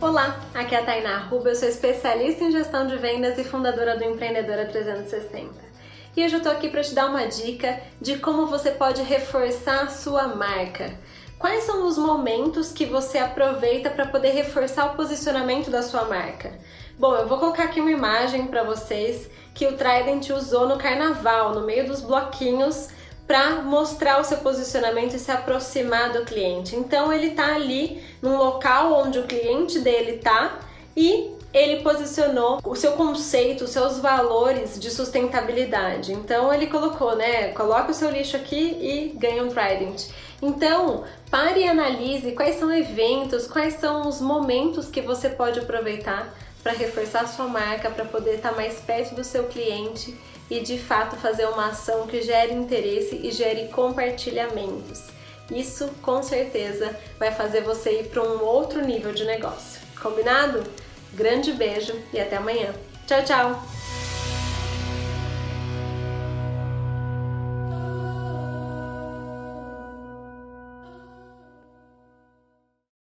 Olá, aqui é a Tainá Ruba, eu sou especialista em gestão de vendas e fundadora do Empreendedora 360. E hoje eu tô aqui para te dar uma dica de como você pode reforçar a sua marca. Quais são os momentos que você aproveita para poder reforçar o posicionamento da sua marca? Bom, eu vou colocar aqui uma imagem para vocês que o Trident usou no carnaval, no meio dos bloquinhos para mostrar o seu posicionamento e se aproximar do cliente. Então ele está ali num local onde o cliente dele está e ele posicionou o seu conceito, os seus valores de sustentabilidade. Então ele colocou, né? Coloca o seu lixo aqui e ganha um Trident. Então, pare e analise quais são eventos, quais são os momentos que você pode aproveitar para reforçar sua marca, para poder estar tá mais perto do seu cliente e de fato fazer uma ação que gere interesse e gere compartilhamentos. Isso com certeza vai fazer você ir para um outro nível de negócio. Combinado? Grande beijo e até amanhã. Tchau, tchau!